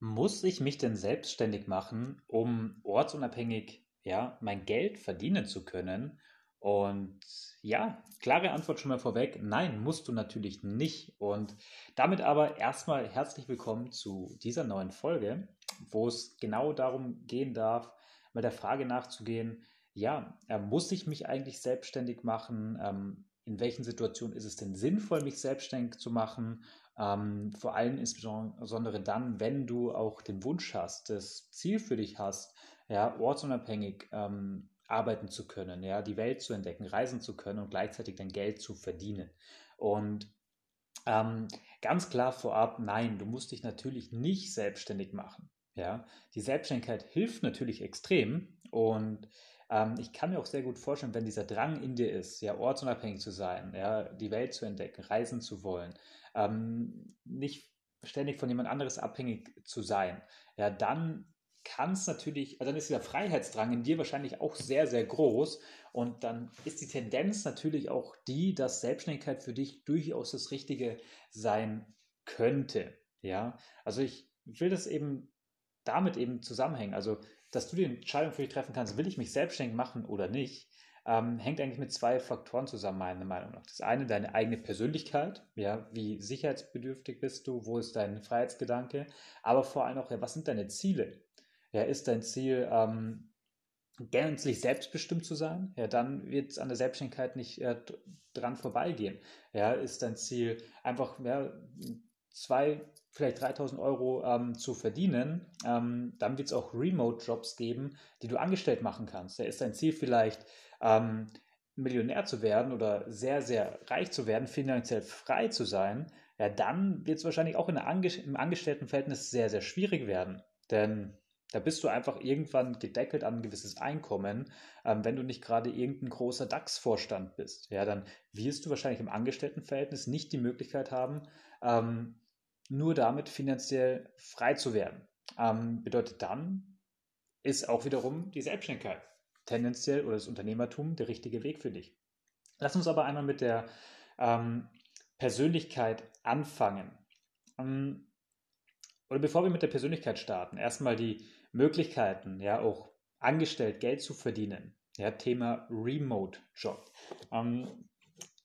Muss ich mich denn selbstständig machen, um ortsunabhängig, ja, mein Geld verdienen zu können? Und ja, klare Antwort schon mal vorweg. Nein, musst du natürlich nicht. Und damit aber erstmal herzlich willkommen zu dieser neuen Folge, wo es genau darum gehen darf, mal der Frage nachzugehen, ja, äh, muss ich mich eigentlich selbstständig machen? Ähm, in welchen Situationen ist es denn sinnvoll, mich selbstständig zu machen? Ähm, vor allem insbesondere dann, wenn du auch den Wunsch hast, das Ziel für dich hast, ja, ortsunabhängig ähm, arbeiten zu können, ja, die Welt zu entdecken, reisen zu können und gleichzeitig dein Geld zu verdienen. Und ähm, ganz klar vorab, nein, du musst dich natürlich nicht selbstständig machen. Ja, die Selbstständigkeit hilft natürlich extrem und ähm, ich kann mir auch sehr gut vorstellen, wenn dieser Drang in dir ist, ja, ortsunabhängig zu sein, ja, die Welt zu entdecken, reisen zu wollen, ähm, nicht ständig von jemand anderes abhängig zu sein, ja, dann kann es natürlich, also dann ist dieser Freiheitsdrang in dir wahrscheinlich auch sehr, sehr groß und dann ist die Tendenz natürlich auch die, dass Selbstständigkeit für dich durchaus das Richtige sein könnte. Ja, also ich will das eben damit eben zusammenhängen. Also dass du die Entscheidung für dich treffen kannst, will ich mich selbstständig machen oder nicht, ähm, hängt eigentlich mit zwei Faktoren zusammen, meiner Meinung nach. Das eine, deine eigene Persönlichkeit, ja, wie sicherheitsbedürftig bist du, wo ist dein Freiheitsgedanke, aber vor allem auch, ja, was sind deine Ziele? Ja, ist dein Ziel, ähm, gänzlich selbstbestimmt zu sein, ja, dann wird es an der Selbstständigkeit nicht äh, dran vorbeigehen. Ja, ist dein Ziel einfach ja, zwei vielleicht 3000 Euro ähm, zu verdienen, ähm, dann wird es auch Remote-Jobs geben, die du angestellt machen kannst. Da ist dein Ziel vielleicht, ähm, Millionär zu werden oder sehr, sehr reich zu werden, finanziell frei zu sein, ja, dann wird es wahrscheinlich auch in Ange im Angestelltenverhältnis sehr, sehr schwierig werden. Denn da bist du einfach irgendwann gedeckelt an ein gewisses Einkommen. Ähm, wenn du nicht gerade irgendein großer DAX-Vorstand bist, ja, dann wirst du wahrscheinlich im Angestelltenverhältnis nicht die Möglichkeit haben, ähm, nur damit finanziell frei zu werden. Ähm, bedeutet dann, ist auch wiederum die Selbstständigkeit tendenziell oder das Unternehmertum der richtige Weg für dich. Lass uns aber einmal mit der ähm, Persönlichkeit anfangen. Ähm, oder bevor wir mit der Persönlichkeit starten, erstmal die Möglichkeiten, ja, auch angestellt Geld zu verdienen. Ja, Thema Remote Job. Ähm,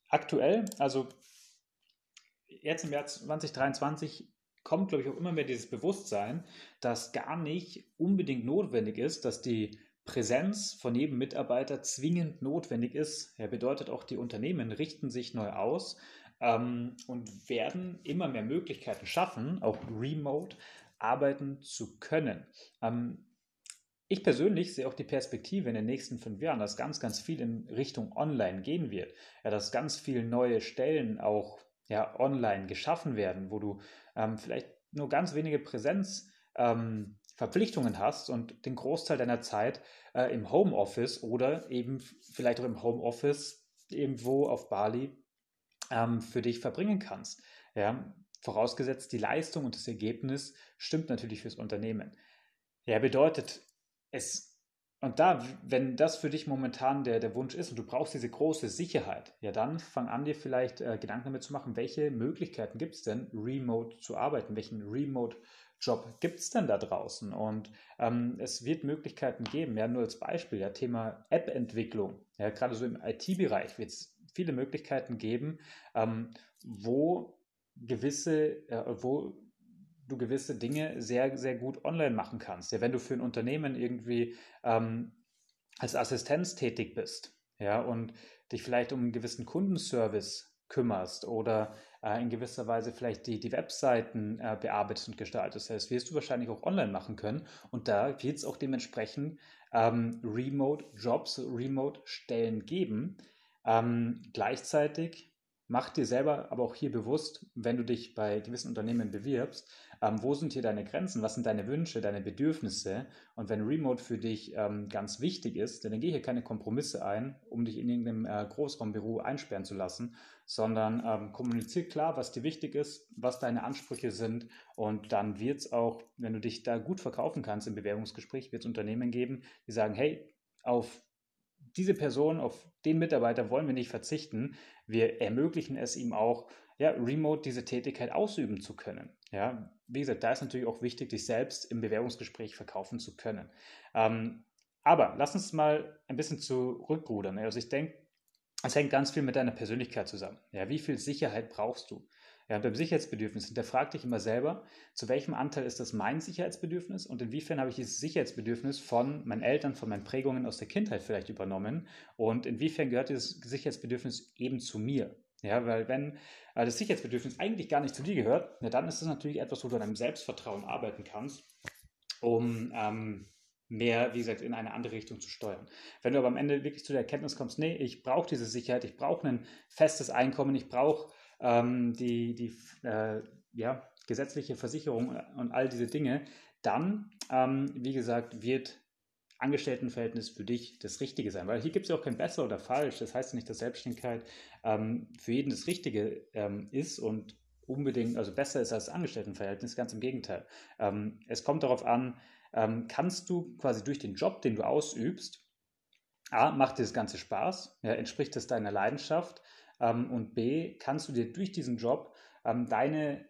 aktuell, also jetzt im Jahr 2023 kommt, glaube ich, auch immer mehr dieses Bewusstsein, dass gar nicht unbedingt notwendig ist, dass die Präsenz von jedem Mitarbeiter zwingend notwendig ist. Ja, bedeutet auch, die Unternehmen richten sich neu aus ähm, und werden immer mehr Möglichkeiten schaffen, auch remote arbeiten zu können. Ähm, ich persönlich sehe auch die Perspektive in den nächsten fünf Jahren, dass ganz, ganz viel in Richtung Online gehen wird. Ja, dass ganz viele neue Stellen auch ja, online geschaffen werden, wo du ähm, vielleicht nur ganz wenige Präsenzverpflichtungen ähm, hast und den Großteil deiner Zeit äh, im Homeoffice oder eben vielleicht auch im Homeoffice irgendwo auf Bali ähm, für dich verbringen kannst. Ja, vorausgesetzt, die Leistung und das Ergebnis stimmt natürlich fürs Unternehmen. Ja, bedeutet, es und da, wenn das für dich momentan der, der Wunsch ist und du brauchst diese große Sicherheit, ja, dann fang an, dir vielleicht äh, Gedanken damit zu machen, welche Möglichkeiten gibt es denn, remote zu arbeiten? Welchen Remote-Job gibt es denn da draußen? Und ähm, es wird Möglichkeiten geben, ja, nur als Beispiel, ja, Thema App-Entwicklung, ja, gerade so im IT-Bereich wird es viele Möglichkeiten geben, ähm, wo gewisse, äh, wo du gewisse Dinge sehr, sehr gut online machen kannst. Ja, wenn du für ein Unternehmen irgendwie ähm, als Assistenz tätig bist, ja, und dich vielleicht um einen gewissen Kundenservice kümmerst oder äh, in gewisser Weise vielleicht die, die Webseiten äh, bearbeitest und gestaltest. Das wirst du wahrscheinlich auch online machen können. Und da wird es auch dementsprechend ähm, Remote-Jobs, Remote-Stellen geben. Ähm, gleichzeitig mach dir selber aber auch hier bewusst, wenn du dich bei gewissen Unternehmen bewirbst, ähm, wo sind hier deine Grenzen, was sind deine Wünsche, deine Bedürfnisse? Und wenn Remote für dich ähm, ganz wichtig ist, dann geh hier keine Kompromisse ein, um dich in irgendeinem äh, Großraumbüro einsperren zu lassen, sondern ähm, kommunizier klar, was dir wichtig ist, was deine Ansprüche sind. Und dann wird es auch, wenn du dich da gut verkaufen kannst im Bewerbungsgespräch, wird es Unternehmen geben, die sagen, hey, auf diese Person, auf den Mitarbeiter wollen wir nicht verzichten. Wir ermöglichen es ihm auch, ja, remote diese Tätigkeit ausüben zu können. Ja, wie gesagt, da ist natürlich auch wichtig, dich selbst im Bewerbungsgespräch verkaufen zu können. Ähm, aber lass uns mal ein bisschen zurückrudern. Also ich denke, es hängt ganz viel mit deiner Persönlichkeit zusammen. Ja, wie viel Sicherheit brauchst du? Ja, beim Sicherheitsbedürfnis hinterfrag dich immer selber, zu welchem Anteil ist das mein Sicherheitsbedürfnis und inwiefern habe ich dieses Sicherheitsbedürfnis von meinen Eltern, von meinen Prägungen aus der Kindheit vielleicht übernommen und inwiefern gehört dieses Sicherheitsbedürfnis eben zu mir? Ja, weil wenn das Sicherheitsbedürfnis eigentlich gar nicht zu dir gehört, na, dann ist das natürlich etwas, wo du an deinem Selbstvertrauen arbeiten kannst, um ähm, mehr, wie gesagt, in eine andere Richtung zu steuern. Wenn du aber am Ende wirklich zu der Erkenntnis kommst, nee, ich brauche diese Sicherheit, ich brauche ein festes Einkommen, ich brauche ähm, die, die äh, ja, gesetzliche Versicherung und all diese Dinge, dann, ähm, wie gesagt, wird Angestelltenverhältnis für dich das Richtige sein. Weil hier gibt es ja auch kein besser oder falsch. Das heißt nicht, dass Selbstständigkeit ähm, für jeden das Richtige ähm, ist und unbedingt, also besser ist als Angestelltenverhältnis, ganz im Gegenteil. Ähm, es kommt darauf an, ähm, kannst du quasi durch den Job, den du ausübst, A, macht dir das Ganze Spaß, ja, entspricht es deiner Leidenschaft und B, kannst du dir durch diesen Job ähm, deine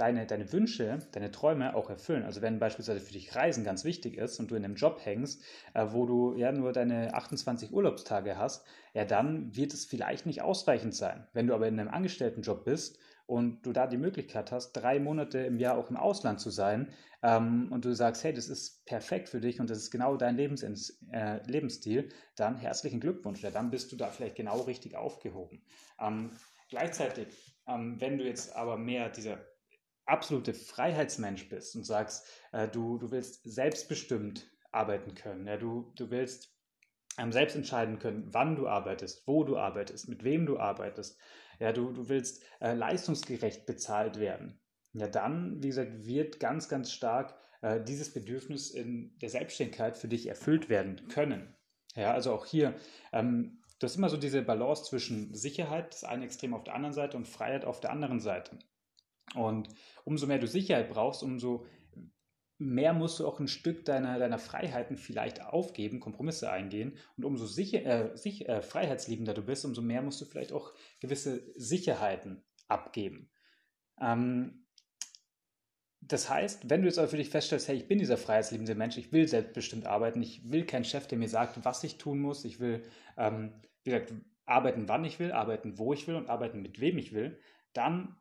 deine, deine Wünsche, deine Träume auch erfüllen. Also wenn beispielsweise für dich Reisen ganz wichtig ist und du in einem Job hängst, äh, wo du ja nur deine 28 Urlaubstage hast, ja, dann wird es vielleicht nicht ausreichend sein. Wenn du aber in einem Angestelltenjob bist und du da die Möglichkeit hast, drei Monate im Jahr auch im Ausland zu sein ähm, und du sagst, hey, das ist perfekt für dich und das ist genau dein Lebens äh, Lebensstil, dann herzlichen Glückwunsch. Ja, dann bist du da vielleicht genau richtig aufgehoben. Ähm, gleichzeitig, ähm, wenn du jetzt aber mehr dieser absolute Freiheitsmensch bist und sagst, äh, du, du willst selbstbestimmt arbeiten können, ja, du, du willst ähm, selbst entscheiden können, wann du arbeitest, wo du arbeitest, mit wem du arbeitest, ja, du, du willst äh, leistungsgerecht bezahlt werden, ja, dann, wie gesagt, wird ganz, ganz stark äh, dieses Bedürfnis in der Selbstständigkeit für dich erfüllt werden können. Ja, also auch hier, ähm, du hast immer so diese Balance zwischen Sicherheit, das eine Extrem auf der anderen Seite, und Freiheit auf der anderen Seite. Und umso mehr du Sicherheit brauchst, umso mehr musst du auch ein Stück deiner, deiner Freiheiten vielleicht aufgeben, Kompromisse eingehen. Und umso sicher, äh, sich, äh, freiheitsliebender du bist, umso mehr musst du vielleicht auch gewisse Sicherheiten abgeben. Ähm, das heißt, wenn du jetzt aber für dich feststellst, hey, ich bin dieser freiheitsliebende Mensch, ich will selbstbestimmt arbeiten, ich will keinen Chef, der mir sagt, was ich tun muss, ich will, ähm, wie gesagt, arbeiten, wann ich will, arbeiten, wo ich will und arbeiten, mit wem ich will, dann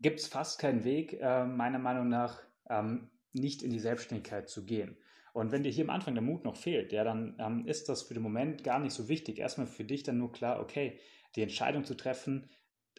gibt es fast keinen Weg, äh, meiner Meinung nach, ähm, nicht in die Selbstständigkeit zu gehen. Und wenn dir hier am Anfang der Mut noch fehlt, ja, dann ähm, ist das für den Moment gar nicht so wichtig. Erstmal für dich dann nur klar, okay, die Entscheidung zu treffen,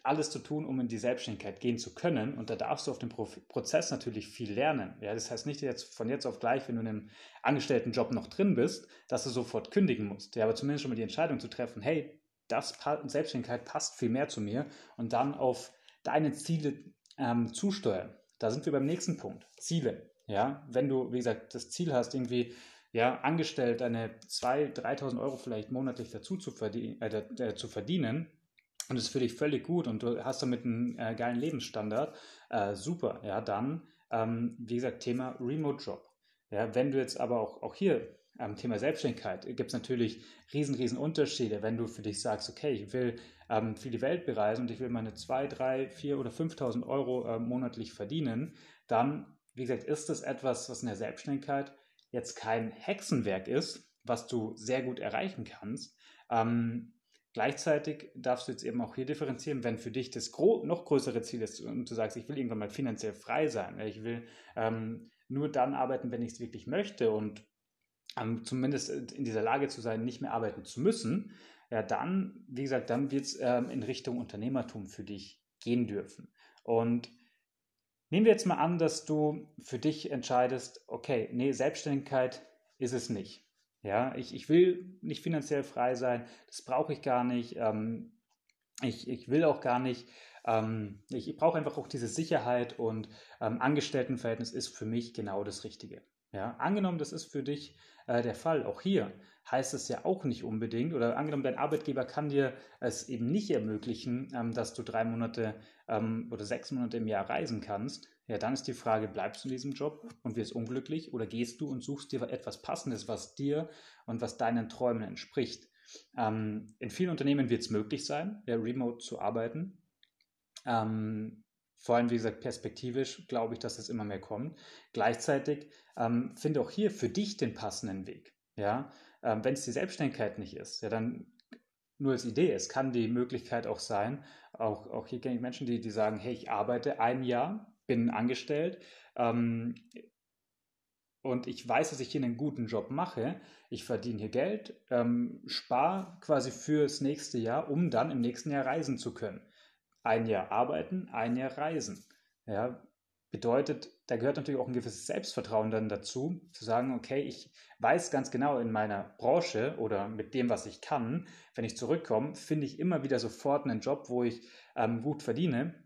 alles zu tun, um in die Selbstständigkeit gehen zu können. Und da darfst du auf dem Pro Prozess natürlich viel lernen. Ja, das heißt nicht jetzt von jetzt auf gleich, wenn du in einem Angestelltenjob noch drin bist, dass du sofort kündigen musst. Ja, aber zumindest schon mal die Entscheidung zu treffen, hey, das Selbstständigkeit passt viel mehr zu mir und dann auf deine Ziele ähm, zusteuern. Da sind wir beim nächsten Punkt. Ziele. Ja, wenn du, wie gesagt, das Ziel hast, irgendwie ja, angestellt eine 2.000, 3.000 Euro vielleicht monatlich dazu zu, verdien äh, äh, zu verdienen und es ist für dich völlig gut und du hast damit einen äh, geilen Lebensstandard, äh, super, ja, dann, ähm, wie gesagt, Thema Remote-Job. Ja, wenn du jetzt aber auch, auch hier am Thema Selbstständigkeit gibt es natürlich riesen, riesen Unterschiede, wenn du für dich sagst, okay, ich will ähm, für die Welt bereisen und ich will meine 2, 3, 4 oder 5.000 Euro äh, monatlich verdienen, dann, wie gesagt, ist das etwas, was in der Selbstständigkeit jetzt kein Hexenwerk ist, was du sehr gut erreichen kannst. Ähm, gleichzeitig darfst du jetzt eben auch hier differenzieren, wenn für dich das noch größere Ziel ist und du sagst, ich will irgendwann mal finanziell frei sein, ich will ähm, nur dann arbeiten, wenn ich es wirklich möchte und ähm, zumindest in dieser Lage zu sein, nicht mehr arbeiten zu müssen, ja, dann, wie gesagt, dann wird es ähm, in Richtung Unternehmertum für dich gehen dürfen. Und nehmen wir jetzt mal an, dass du für dich entscheidest, okay, nee, Selbstständigkeit ist es nicht. Ja, ich, ich will nicht finanziell frei sein, das brauche ich gar nicht. Ähm, ich, ich will auch gar nicht. Ähm, ich, ich brauche einfach auch diese Sicherheit und ähm, Angestelltenverhältnis ist für mich genau das Richtige. Ja, angenommen, das ist für dich äh, der Fall. Auch hier heißt es ja auch nicht unbedingt, oder angenommen, dein Arbeitgeber kann dir es eben nicht ermöglichen, ähm, dass du drei Monate ähm, oder sechs Monate im Jahr reisen kannst. Ja, dann ist die Frage, bleibst du in diesem Job und wirst unglücklich oder gehst du und suchst dir etwas Passendes, was dir und was deinen Träumen entspricht? Ähm, in vielen Unternehmen wird es möglich sein, ja, remote zu arbeiten. Ähm, vor allem, wie gesagt, perspektivisch glaube ich, dass das immer mehr kommt. Gleichzeitig ähm, finde auch hier für dich den passenden Weg. Ja, ähm, wenn es die Selbstständigkeit nicht ist, ja, dann nur als Idee. Es kann die Möglichkeit auch sein, auch, auch hier kenne ich Menschen, die, die sagen, hey, ich arbeite ein Jahr, bin angestellt ähm, und ich weiß, dass ich hier einen guten Job mache. Ich verdiene hier Geld, ähm, spare quasi fürs nächste Jahr, um dann im nächsten Jahr reisen zu können. Ein Jahr arbeiten, ein Jahr reisen. Ja, bedeutet, da gehört natürlich auch ein gewisses Selbstvertrauen dann dazu, zu sagen, okay, ich weiß ganz genau in meiner Branche oder mit dem, was ich kann, wenn ich zurückkomme, finde ich immer wieder sofort einen Job, wo ich ähm, gut verdiene.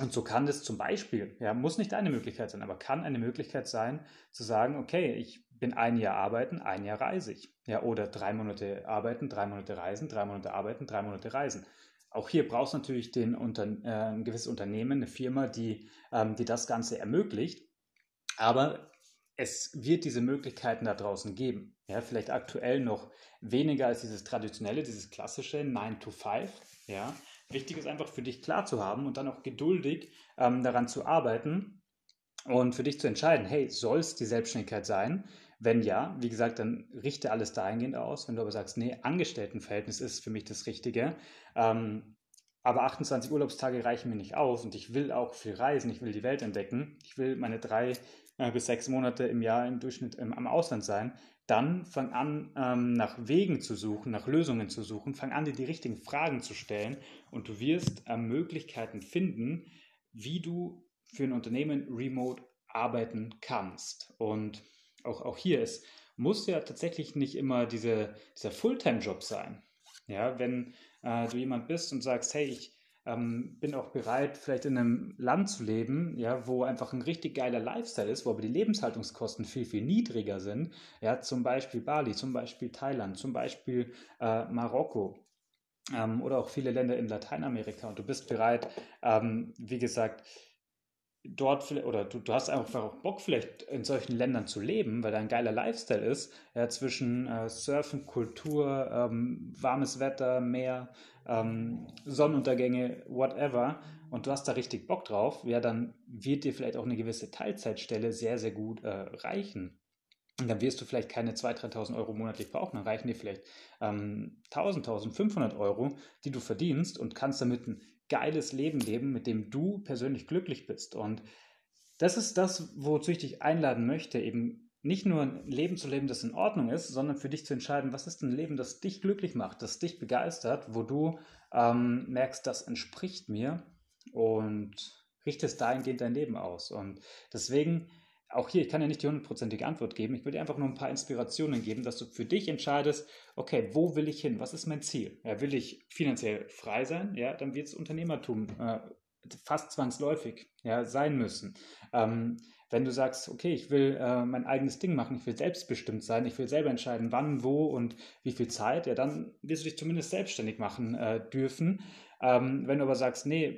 Und so kann das zum Beispiel, ja, muss nicht eine Möglichkeit sein, aber kann eine Möglichkeit sein, zu sagen, okay, ich bin ein Jahr arbeiten, ein Jahr reise ich. Ja, oder drei Monate arbeiten, drei Monate reisen, drei Monate arbeiten, drei Monate reisen. Auch hier brauchst du natürlich den, unter, äh, ein gewisses Unternehmen, eine Firma, die, ähm, die das Ganze ermöglicht. Aber es wird diese Möglichkeiten da draußen geben. Ja, vielleicht aktuell noch weniger als dieses traditionelle, dieses klassische 9 to 5. Ja. Wichtig ist einfach für dich klar zu haben und dann auch geduldig ähm, daran zu arbeiten und für dich zu entscheiden, hey, soll es die Selbstständigkeit sein? Wenn ja, wie gesagt, dann richte alles dahingehend aus. Wenn du aber sagst, nee, Angestelltenverhältnis ist für mich das Richtige, ähm, aber 28 Urlaubstage reichen mir nicht aus und ich will auch viel reisen, ich will die Welt entdecken, ich will meine drei äh, bis sechs Monate im Jahr im Durchschnitt ähm, am Ausland sein, dann fang an, ähm, nach Wegen zu suchen, nach Lösungen zu suchen, fang an, dir die richtigen Fragen zu stellen und du wirst äh, Möglichkeiten finden, wie du für ein Unternehmen remote arbeiten kannst. Und auch, auch hier, es muss ja tatsächlich nicht immer diese, dieser Fulltime-Job sein. Ja, wenn äh, du jemand bist und sagst, hey, ich ähm, bin auch bereit, vielleicht in einem Land zu leben, ja, wo einfach ein richtig geiler Lifestyle ist, wo aber die Lebenshaltungskosten viel, viel niedriger sind. Ja, zum Beispiel Bali, zum Beispiel Thailand, zum Beispiel äh, Marokko. Ähm, oder auch viele Länder in Lateinamerika. Und du bist bereit, ähm, wie gesagt, dort oder du, du hast einfach auch Bock vielleicht in solchen Ländern zu leben, weil da ein geiler Lifestyle ist, ja, zwischen äh, Surfen, Kultur, ähm, warmes Wetter, Meer, ähm, Sonnenuntergänge, whatever, und du hast da richtig Bock drauf, ja, dann wird dir vielleicht auch eine gewisse Teilzeitstelle sehr, sehr gut äh, reichen. Und dann wirst du vielleicht keine 2.000, 3.000 Euro monatlich brauchen, dann reichen dir vielleicht ähm, 1.000, 1.500 Euro, die du verdienst und kannst damit ein geiles Leben leben, mit dem du persönlich glücklich bist. Und das ist das, wozu ich dich einladen möchte, eben nicht nur ein Leben zu leben, das in Ordnung ist, sondern für dich zu entscheiden, was ist ein Leben, das dich glücklich macht, das dich begeistert, wo du ähm, merkst, das entspricht mir und richtest dahingehend dein Leben aus. Und deswegen auch hier, ich kann ja nicht die hundertprozentige Antwort geben. Ich will dir einfach nur ein paar Inspirationen geben, dass du für dich entscheidest, okay, wo will ich hin? Was ist mein Ziel? Ja, will ich finanziell frei sein? Ja, dann wird es Unternehmertum äh, fast zwangsläufig ja, sein müssen. Ähm, wenn du sagst, okay, ich will äh, mein eigenes Ding machen, ich will selbstbestimmt sein, ich will selber entscheiden, wann, wo und wie viel Zeit, ja, dann wirst du dich zumindest selbstständig machen äh, dürfen. Ähm, wenn du aber sagst, nee,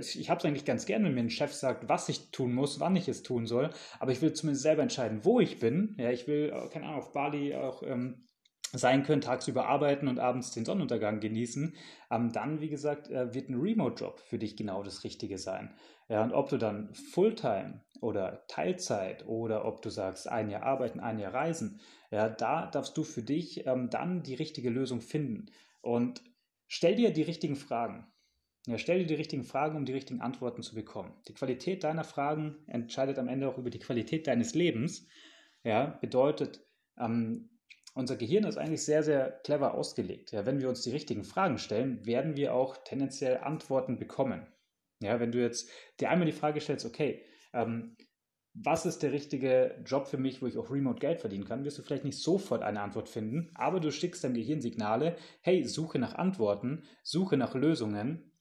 ich habe es eigentlich ganz gerne, wenn mir ein Chef sagt, was ich tun muss, wann ich es tun soll, aber ich will zumindest selber entscheiden, wo ich bin. Ja, ich will, äh, keine Ahnung, auf Bali auch ähm, sein können, tagsüber arbeiten und abends den Sonnenuntergang genießen, ähm, dann, wie gesagt, äh, wird ein Remote-Job für dich genau das Richtige sein. Ja, und ob du dann Fulltime oder Teilzeit oder ob du sagst, ein Jahr arbeiten, ein Jahr reisen, ja, da darfst du für dich ähm, dann die richtige Lösung finden. Und Stell dir die richtigen Fragen. Ja, stell dir die richtigen Fragen, um die richtigen Antworten zu bekommen. Die Qualität deiner Fragen entscheidet am Ende auch über die Qualität deines Lebens. Ja, bedeutet, ähm, unser Gehirn ist eigentlich sehr, sehr clever ausgelegt. Ja, wenn wir uns die richtigen Fragen stellen, werden wir auch tendenziell Antworten bekommen. Ja, wenn du jetzt dir einmal die Frage stellst, okay, ähm, was ist der richtige Job für mich, wo ich auch remote Geld verdienen kann, wirst du vielleicht nicht sofort eine Antwort finden, aber du schickst deinem Gehirn Signale, hey, suche nach Antworten, suche nach Lösungen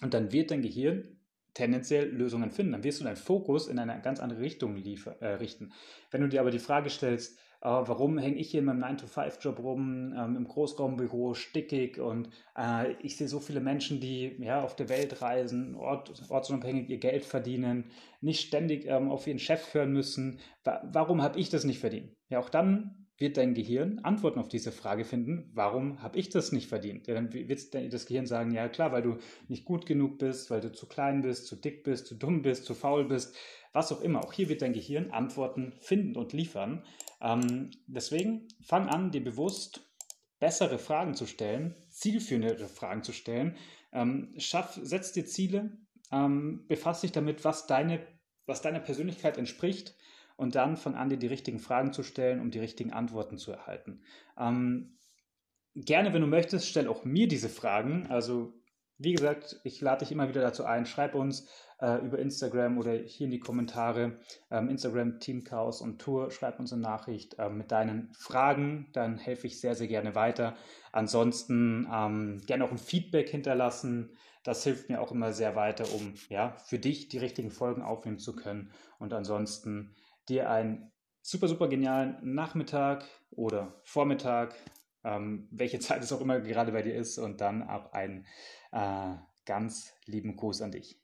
und dann wird dein Gehirn tendenziell Lösungen finden. Dann wirst du deinen Fokus in eine ganz andere Richtung liefer, äh, richten. Wenn du dir aber die Frage stellst, warum hänge ich hier in meinem 9-to-5-Job rum, ähm, im Großraumbüro, stickig und äh, ich sehe so viele Menschen, die ja, auf der Welt reisen, ort, ortsunabhängig ihr Geld verdienen, nicht ständig ähm, auf ihren Chef hören müssen. Wa warum habe ich das nicht verdient? Ja, auch dann wird dein Gehirn Antworten auf diese Frage finden, warum habe ich das nicht verdient? Ja, dann wird das Gehirn sagen, ja klar, weil du nicht gut genug bist, weil du zu klein bist, zu dick bist, zu dumm bist, zu faul bist, was auch immer. Auch hier wird dein Gehirn Antworten finden und liefern. Ähm, deswegen fang an, dir bewusst bessere Fragen zu stellen, zielführendere Fragen zu stellen. Ähm, schaff, setz dir Ziele, ähm, befass dich damit, was, deine, was deiner Persönlichkeit entspricht und dann fang an, dir die richtigen Fragen zu stellen, um die richtigen Antworten zu erhalten. Ähm, gerne, wenn du möchtest, stell auch mir diese Fragen. Also, wie gesagt, ich lade dich immer wieder dazu ein, schreib uns äh, über Instagram oder hier in die Kommentare. Ähm, Instagram Team Chaos und Tour, schreib uns eine Nachricht äh, mit deinen Fragen, dann helfe ich sehr, sehr gerne weiter. Ansonsten ähm, gerne auch ein Feedback hinterlassen. Das hilft mir auch immer sehr weiter, um ja, für dich die richtigen Folgen aufnehmen zu können. Und ansonsten dir einen super, super genialen Nachmittag oder Vormittag, ähm, welche Zeit es auch immer gerade bei dir ist, und dann ab einen äh, ganz lieben Gruß an dich.